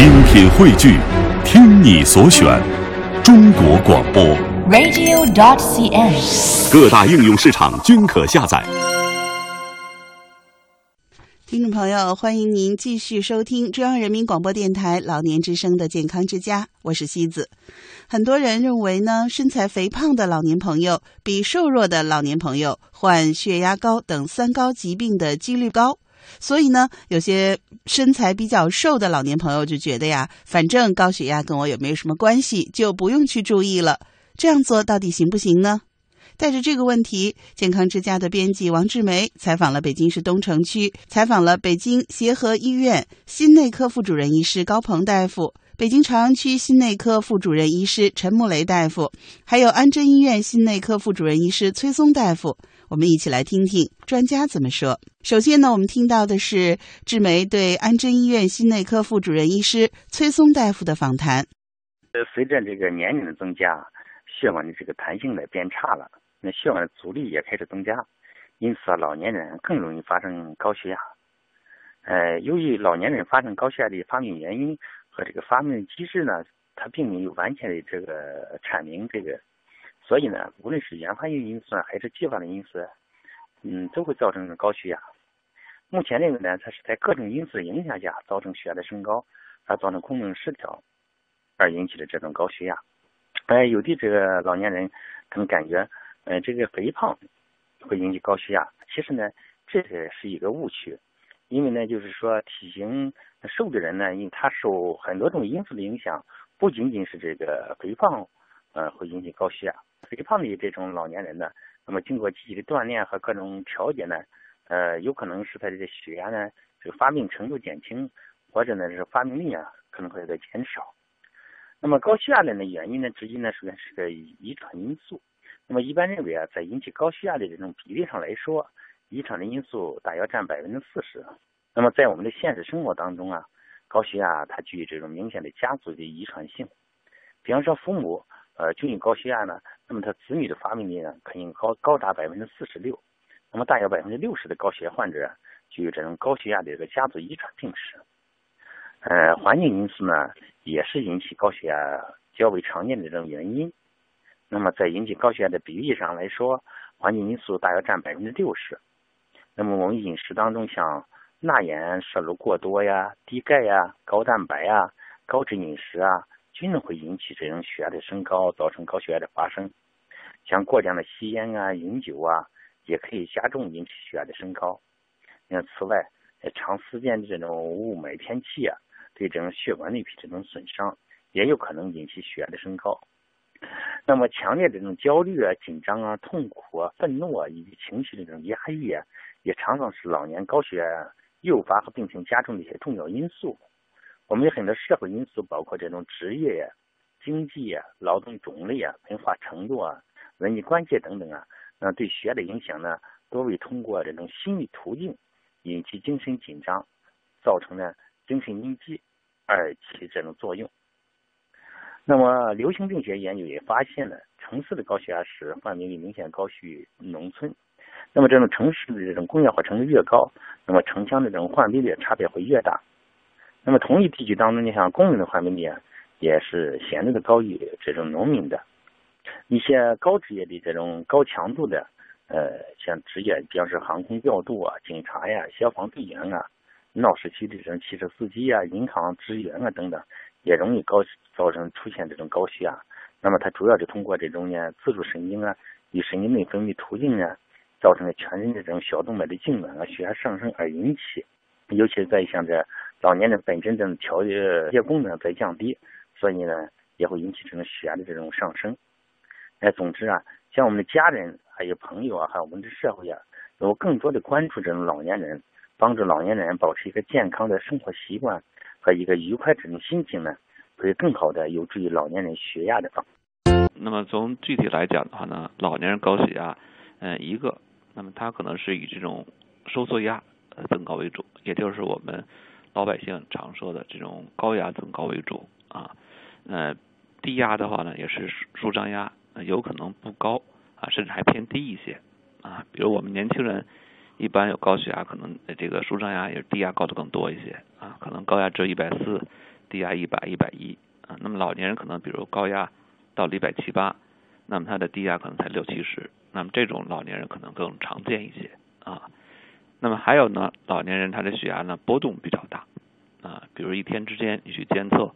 精品汇聚，听你所选，中国广播。radio.dot.cn，。各大应用市场均可下载。听众朋友，欢迎您继续收听中央人民广播电台老年之声的健康之家，我是西子。很多人认为呢，身材肥胖的老年朋友比瘦弱的老年朋友患血压高等三高疾病的几率高，所以呢，有些身材比较瘦的老年朋友就觉得呀，反正高血压跟我也没有什么关系，就不用去注意了。这样做到底行不行呢？带着这个问题，健康之家的编辑王志梅采访了北京市东城区，采访了北京协和医院心内科副主任医师高鹏大夫，北京朝阳区心内科副主任医师陈木雷大夫，还有安贞医院心内科副主任医师崔松大夫。我们一起来听听专家怎么说。首先呢，我们听到的是志梅对安贞医院心内科副主任医师崔松大夫的访谈。呃，随着这个年龄的增加，血管的这个弹性呢变差了。那血管的阻力也开始增加，因此啊，老年人更容易发生高血压。呃，由于老年人发生高血压的发病原因和这个发病机制呢，它并没有完全的这个阐明这个，所以呢，无论是原发性因素还是继发的因素，嗯，都会造成高血压。目前认为呢，它是在各种因素的影响下造成血压的升高，而造成功能失调，而引起的这种高血压。呃，有的这个老年人可能感觉。呃，这个肥胖会引起高血压，其实呢，这个是一个误区，因为呢，就是说体型瘦的人呢，因为他受很多种因素的影响，不仅仅是这个肥胖，呃，会引起高血压。肥胖的这种老年人呢，那么经过积极的锻炼和各种调节呢，呃，有可能使他这个血压呢，这个发病程度减轻，或者呢是发病率啊可能会在减少。那么高血压的呢原因呢，直接呢首先是个遗传因素。那么一般认为啊，在引起高血压的这种比例上来说，遗传的因素大约占百分之四十。那么在我们的现实生活当中啊，高血压它具有这种明显的家族的遗传性。比方说父母呃均有高血压呢，那么他子女的发病率呢可以高高达百分之四十六。那么大约百分之六十的高血压患者具有这种高血压的这个家族遗传病史。呃，环境因素呢也是引起高血压较为常见的这种原因。那么在引起高血压的比例上来说，环境因素大约占百分之六十。那么我们饮食当中像钠盐摄入过多呀、低钙呀、高蛋白呀、高脂饮食啊，均会引起这种血压的升高，造成高血压的发生。像过量的吸烟啊、饮酒啊，也可以加重引起血压的升高。那此外，长时间的这种雾霾天气啊，对这种血管内皮这种损伤，也有可能引起血压的升高。那么强烈的这种焦虑啊、紧张啊、痛苦啊、愤怒啊，以及情绪的这种压抑啊，也常常是老年高血压诱发和病情加重的一些重要因素。我们有很多社会因素，包括这种职业呀、经济呀、劳动种类啊、文化程度啊、人际关系等等啊，那对血压的影响呢，多为通过这种心理途径引起精神紧张，造成呢精神应激而起这种作用。那么，流行病学研究也发现了，城市的高血压史患病率明显高于农村。那么，这种城市的这种工业化程度越高，那么城乡的这种患病率差别会越大。那么，同一地区当中，你像工人的患病率，也是显著的高于这种农民的。一些高职业的这种高强度的，呃，像职业，比方说航空调度啊、警察呀、消防队员啊、闹市区的这种汽车司机啊、银行职员啊等等。也容易高造成出现这种高血压，那么它主要是通过这种呢自主神经啊与神经内分泌途径呢，造成了全身这种小动脉的痉挛啊血压上升而引起，尤其是在像这老年人本身这种调节功能在降低，所以呢也会引起这种血压的这种上升。哎，总之啊，像我们的家人还有朋友啊，还有我们的社会啊，有更多的关注这种老年人，帮助老年人保持一个健康的生活习惯。和一个愉快这种心情呢，会更好的有助于老年人血压的防。那么从具体来讲的话呢，老年人高血压，嗯，一个，那么它可能是以这种收缩压呃增高为主，也就是我们老百姓常说的这种高压增高为主啊。呃，低压的话呢，也是舒张压，有可能不高啊，甚至还偏低一些啊。比如我们年轻人。一般有高血压，可能这个舒张压也是低压高的更多一些啊，可能高压只有一百四，低压一百、一百一啊。那么老年人可能比如高压到了一百七八，那么他的低压可能才六七十，那么这种老年人可能更常见一些啊。那么还有呢，老年人他的血压呢波动比较大啊，比如一天之间你去监测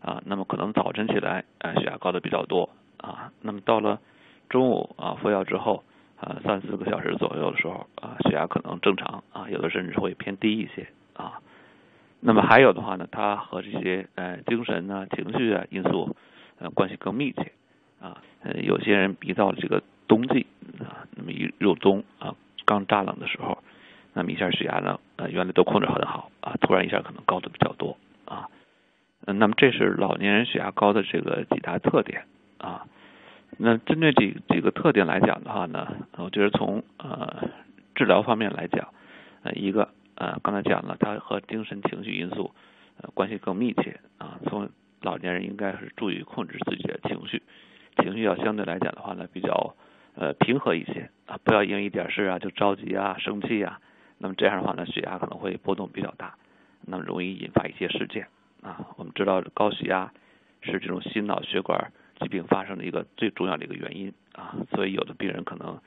啊，那么可能早晨起来啊血压高的比较多啊，那么到了中午啊服药之后啊三四个小时左右的时候啊血压可能正常啊，有的甚至会偏低一些啊。那么还有的话呢，它和这些呃精神啊、情绪啊因素呃关系更密切啊。呃，有些人一到这个冬季啊，那么一入冬啊刚乍冷的时候。那么一下血压呢，呃，原来都控制很好啊，突然一下可能高的比较多啊。嗯，那么这是老年人血压高的这个几大特点啊。那针对这几个特点来讲的话呢，我觉得从呃治疗方面来讲，呃，一个呃刚才讲了，它和精神情绪因素呃关系更密切啊。从老年人应该是注意控制自己的情绪，情绪要相对来讲的话呢，比较呃平和一些啊，不要因为一点事啊就着急啊、生气啊。那么这样的话呢，血压可能会波动比较大，那么容易引发一些事件啊。我们知道高血压是这种心脑血管疾病发生的一个最重要的一个原因啊，所以有的病人可能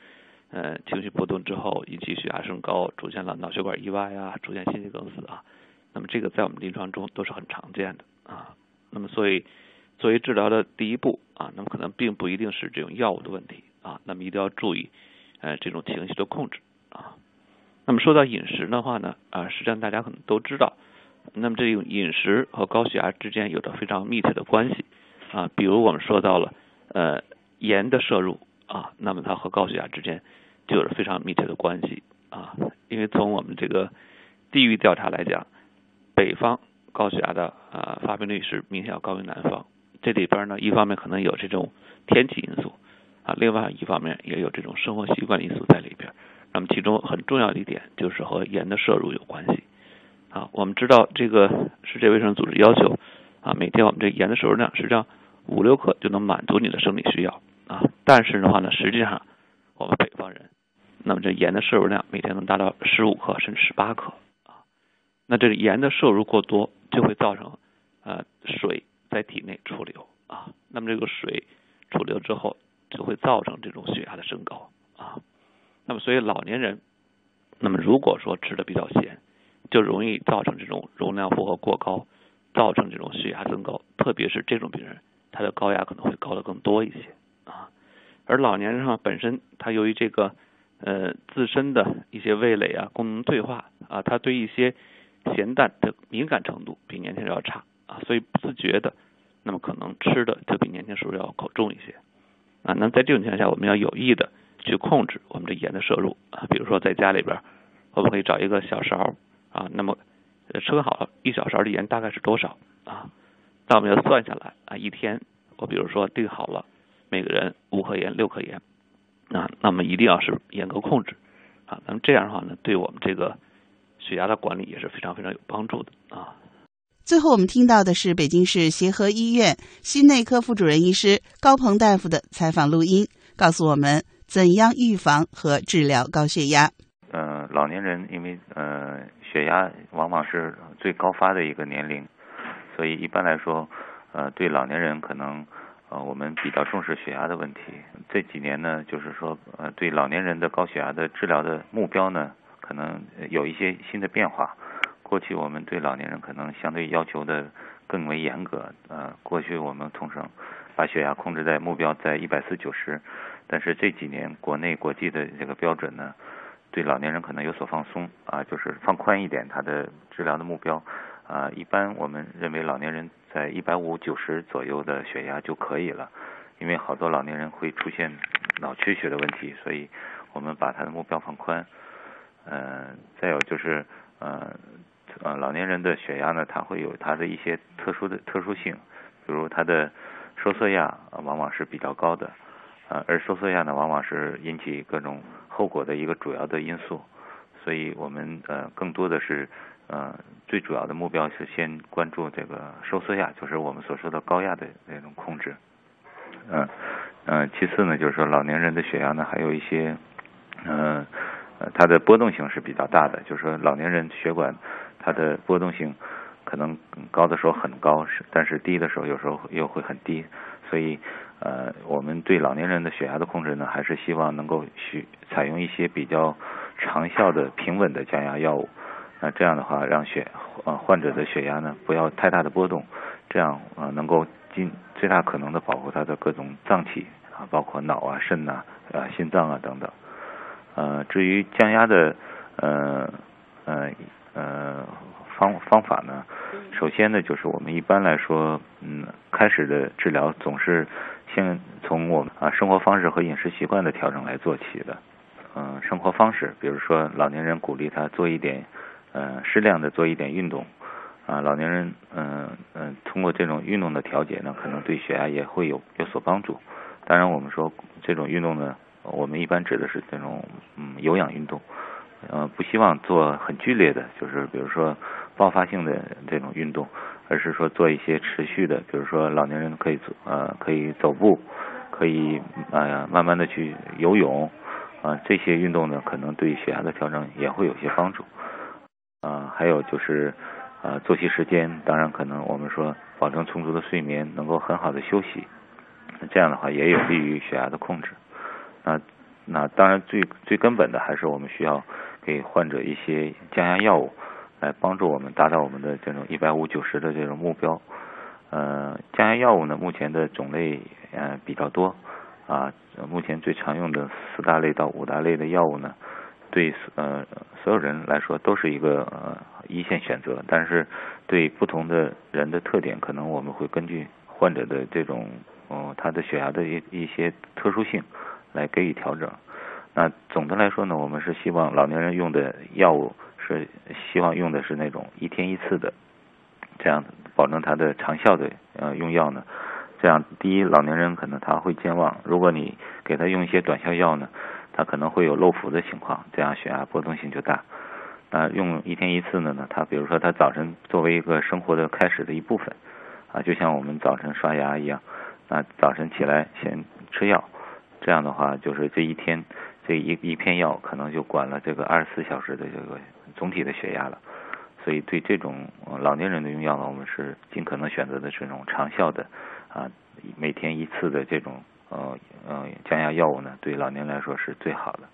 呃情绪波动之后引起血压升高，出现了脑血管意外啊，出现心肌梗死啊。那么这个在我们临床中都是很常见的啊。那么所以作为治疗的第一步啊，那么可能并不一定是这种药物的问题啊，那么一定要注意呃这种情绪的控制。那么说到饮食的话呢，啊，实际上大家可能都知道，那么这种饮食和高血压之间有着非常密切的关系啊。比如我们说到了呃盐的摄入啊，那么它和高血压之间就有着非常密切的关系啊。因为从我们这个地域调查来讲，北方高血压的啊发病率是明显要高于南方。这里边呢，一方面可能有这种天气因素啊，另外一方面也有这种生活习惯因素在里边。那么其中很重要的一点就是和盐的摄入有关系啊。我们知道这个世界卫生组织要求啊，每天我们这盐的摄入量实际上五六克就能满足你的生理需要啊。但是的话呢，实际上我们北方人，那么这盐的摄入量每天能达到十五克甚至十八克啊。那这个盐的摄入过多就会造成呃水在体内储留啊。那么这个水储留之后就会造成这种血压的升高。那么，所以老年人，那么如果说吃的比较咸，就容易造成这种容量负荷过高，造成这种血压增高。特别是这种病人，他的高压可能会高的更多一些啊。而老年人上本身，他由于这个呃自身的一些味蕾啊功能退化啊，他对一些咸淡的敏感程度比年轻人要差啊，所以不自觉的，那么可能吃的就比年轻时候要口重一些啊。那在这种情况下，我们要有意的。去控制我们的盐的摄入啊，比如说在家里边，我们可以找一个小勺啊，那么称好了一小勺的盐大概是多少啊？那我们要算下来啊，一天我比如说定好了每个人五克盐、六克盐啊，那么一定要是严格控制啊。那么这样的话呢，对我们这个血压的管理也是非常非常有帮助的啊。最后我们听到的是北京市协和医院心内科副主任医师高鹏大夫的采访录音，告诉我们。怎样预防和治疗高血压？呃，老年人因为呃血压往往是最高发的一个年龄，所以一般来说，呃，对老年人可能呃我们比较重视血压的问题。这几年呢，就是说呃对老年人的高血压的治疗的目标呢，可能有一些新的变化。过去我们对老年人可能相对要求的更为严格，呃，过去我们通常把血压控制在目标在一百四九十。但是这几年国内国际的这个标准呢，对老年人可能有所放松啊，就是放宽一点，他的治疗的目标啊，一般我们认为老年人在一百五九十左右的血压就可以了，因为好多老年人会出现脑缺血的问题，所以我们把他的目标放宽。呃，再有就是呃呃老年人的血压呢，它会有它的一些特殊的特殊性，比如它的收缩压往往是比较高的。啊，而收缩压呢，往往是引起各种后果的一个主要的因素，所以我们呃更多的是呃最主要的目标是先关注这个收缩压，就是我们所说的高压的那种控制。嗯嗯，其次呢，就是说老年人的血压呢，还有一些嗯呃它的波动性是比较大的，就是说老年人血管它的波动性可能高的时候很高，是但是低的时候有时候又会很低，所以呃，我们对老年人的血压的控制呢，还是希望能够去采用一些比较长效的平稳的降压药物。那这样的话，让血呃患者的血压呢不要太大的波动，这样呃能够尽最大可能的保护他的各种脏器啊，包括脑啊、肾呐、啊、心脏啊等等。呃，至于降压的呃呃呃。方方法呢？首先呢，就是我们一般来说，嗯，开始的治疗总是先从我们啊生活方式和饮食习惯的调整来做起的。嗯，生活方式，比如说老年人鼓励他做一点，呃，适量的做一点运动。啊，老年人，嗯嗯，通过这种运动的调节呢，可能对血压也会有有所帮助。当然，我们说这种运动呢，我们一般指的是这种嗯有氧运动。呃，不希望做很剧烈的，就是比如说爆发性的这种运动，而是说做一些持续的，比如说老年人可以走呃可以走步，可以呃慢慢的去游泳，啊这些运动呢可能对血压的调整也会有些帮助，啊还有就是啊作息时间，当然可能我们说保证充足的睡眠，能够很好的休息，这样的话也有利于血压的控制，那那当然最最根本的还是我们需要。给患者一些降压药物，来帮助我们达到我们的这种一百五九十的这种目标。呃，降压药物呢，目前的种类呃比较多啊，目前最常用的四大类到五大类的药物呢，对呃所有人来说都是一个呃一线选择，但是对不同的人的特点，可能我们会根据患者的这种哦他的血压的一一些特殊性来给予调整。那总的来说呢，我们是希望老年人用的药物是希望用的是那种一天一次的，这样保证他的长效的呃用药呢。这样第一，老年人可能他会健忘，如果你给他用一些短效药呢，他可能会有漏服的情况，这样血压波动性就大。那用一天一次的呢，他比如说他早晨作为一个生活的开始的一部分啊，就像我们早晨刷牙一样，那早晨起来先吃药，这样的话就是这一天。这一一片药可能就管了这个二十四小时的这个总体的血压了，所以对这种老年人的用药呢，我们是尽可能选择的这种长效的啊，每天一次的这种呃呃降压药物呢，对老年来说是最好的。